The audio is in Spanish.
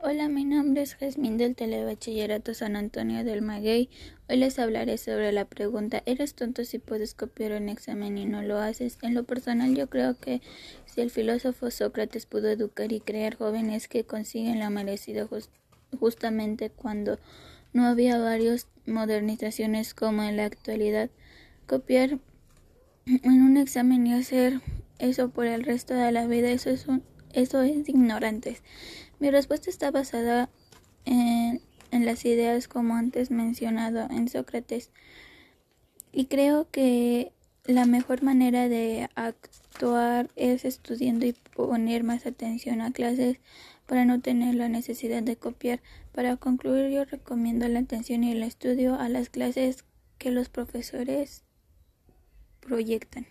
Hola, mi nombre es Jazmín del Telebachillerato San Antonio del Maguey. Hoy les hablaré sobre la pregunta ¿Eres tonto si puedes copiar un examen y no lo haces? En lo personal yo creo que si el filósofo Sócrates pudo educar y crear jóvenes que consiguen la merecida justamente cuando no había varias modernizaciones como en la actualidad, copiar en un examen y hacer eso por el resto de la vida, eso es, un, eso es ignorantes. Mi respuesta está basada en, las ideas como antes mencionado en Sócrates y creo que la mejor manera de actuar es estudiando y poner más atención a clases para no tener la necesidad de copiar. Para concluir, yo recomiendo la atención y el estudio a las clases que los profesores proyectan.